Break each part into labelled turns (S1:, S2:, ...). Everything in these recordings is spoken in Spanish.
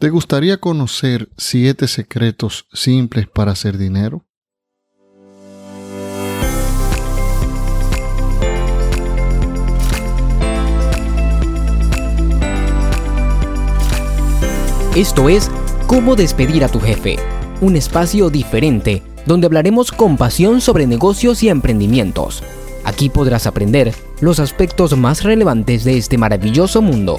S1: ¿Te gustaría conocer siete secretos simples para hacer dinero?
S2: Esto es Cómo despedir a tu jefe, un espacio diferente donde hablaremos con pasión sobre negocios y emprendimientos. Aquí podrás aprender los aspectos más relevantes de este maravilloso mundo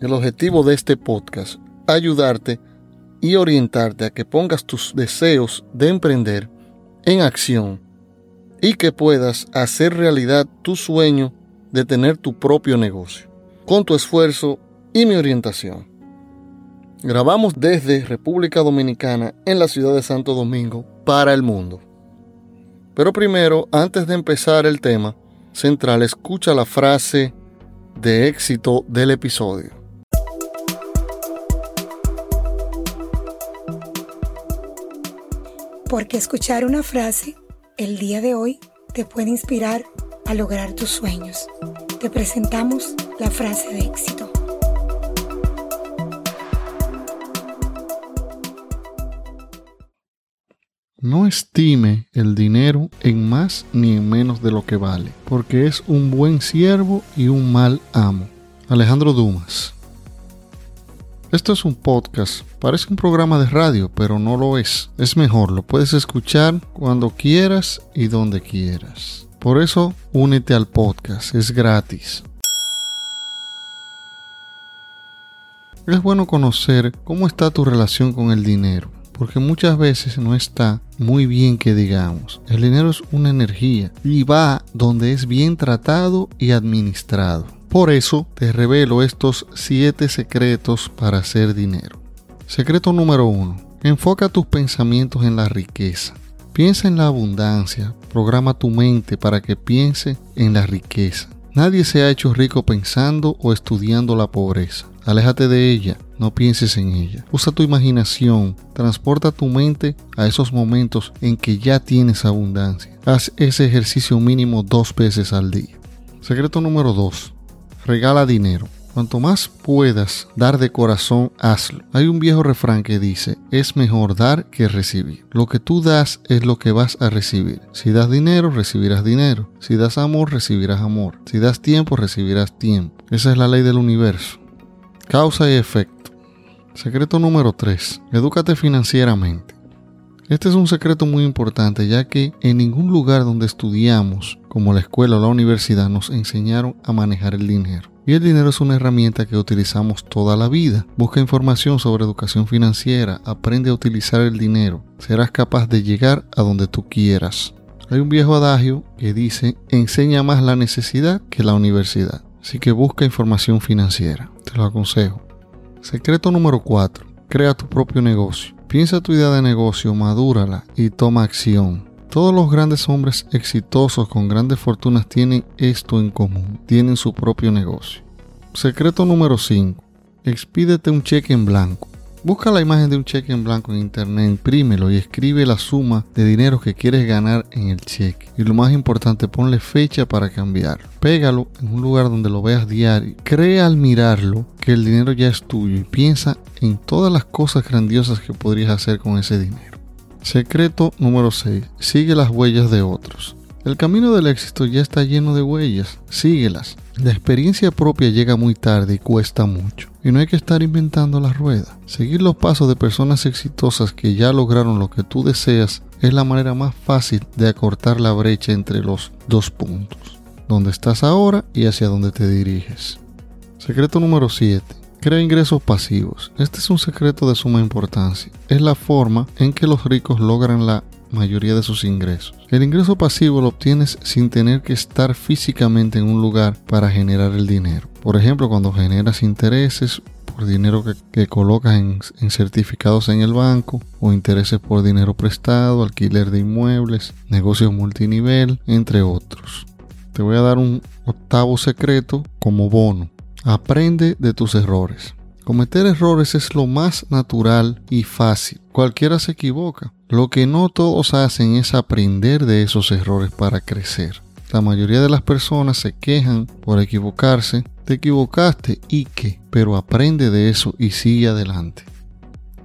S1: el objetivo de este podcast, ayudarte y orientarte a que pongas tus deseos de emprender en acción y que puedas hacer realidad tu sueño de tener tu propio negocio, con tu esfuerzo y mi orientación. Grabamos desde República Dominicana en la ciudad de Santo Domingo para el mundo. Pero primero, antes de empezar el tema central, escucha la frase de éxito del episodio.
S3: Porque escuchar una frase el día de hoy te puede inspirar a lograr tus sueños. Te presentamos la frase de éxito.
S1: No estime el dinero en más ni en menos de lo que vale, porque es un buen siervo y un mal amo. Alejandro Dumas. Esto es un podcast, parece un programa de radio, pero no lo es. Es mejor, lo puedes escuchar cuando quieras y donde quieras. Por eso, únete al podcast, es gratis. Es bueno conocer cómo está tu relación con el dinero, porque muchas veces no está muy bien que digamos. El dinero es una energía y va donde es bien tratado y administrado. Por eso te revelo estos 7 secretos para hacer dinero. Secreto número 1. Enfoca tus pensamientos en la riqueza. Piensa en la abundancia. Programa tu mente para que piense en la riqueza. Nadie se ha hecho rico pensando o estudiando la pobreza. Aléjate de ella, no pienses en ella. Usa tu imaginación, transporta tu mente a esos momentos en que ya tienes abundancia. Haz ese ejercicio mínimo dos veces al día. Secreto número 2 regala dinero. Cuanto más puedas dar de corazón, hazlo. Hay un viejo refrán que dice, es mejor dar que recibir. Lo que tú das es lo que vas a recibir. Si das dinero, recibirás dinero. Si das amor, recibirás amor. Si das tiempo, recibirás tiempo. Esa es la ley del universo. Causa y efecto. Secreto número 3. Edúcate financieramente. Este es un secreto muy importante ya que en ningún lugar donde estudiamos, como la escuela o la universidad, nos enseñaron a manejar el dinero. Y el dinero es una herramienta que utilizamos toda la vida. Busca información sobre educación financiera, aprende a utilizar el dinero. Serás capaz de llegar a donde tú quieras. Hay un viejo adagio que dice, enseña más la necesidad que la universidad. Así que busca información financiera. Te lo aconsejo. Secreto número 4. Crea tu propio negocio. Piensa tu idea de negocio, madúrala y toma acción. Todos los grandes hombres exitosos con grandes fortunas tienen esto en común, tienen su propio negocio. Secreto número 5. Expídete un cheque en blanco. Busca la imagen de un cheque en blanco en internet, imprímelo y escribe la suma de dinero que quieres ganar en el cheque. Y lo más importante, ponle fecha para cambiar. Pégalo en un lugar donde lo veas diario. Cree al mirarlo que el dinero ya es tuyo y piensa en todas las cosas grandiosas que podrías hacer con ese dinero. Secreto número 6. Sigue las huellas de otros. El camino del éxito ya está lleno de huellas. Síguelas. La experiencia propia llega muy tarde y cuesta mucho. Y no hay que estar inventando la rueda. Seguir los pasos de personas exitosas que ya lograron lo que tú deseas es la manera más fácil de acortar la brecha entre los dos puntos. Donde estás ahora y hacia dónde te diriges. Secreto número 7. Crea ingresos pasivos. Este es un secreto de suma importancia. Es la forma en que los ricos logran la mayoría de sus ingresos. El ingreso pasivo lo obtienes sin tener que estar físicamente en un lugar para generar el dinero. Por ejemplo, cuando generas intereses por dinero que, colocas en, en, certificados en el banco o intereses por dinero prestado, alquiler de inmuebles, negocios multinivel, entre otros. Te voy a dar un octavo secreto como bono. Aprende de tus errores. Cometer errores es lo más natural y fácil. Cualquiera se equivoca. Lo que no todos hacen es aprender de esos errores para crecer. La mayoría de las personas se quejan por equivocarse. Te equivocaste y qué, pero aprende de eso y sigue adelante.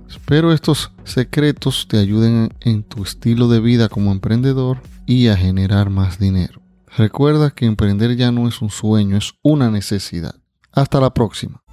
S1: Espero estos secretos te ayuden en tu estilo de vida como emprendedor y a generar más dinero. Recuerda que emprender ya no es un sueño, es una necesidad. Hasta la próxima.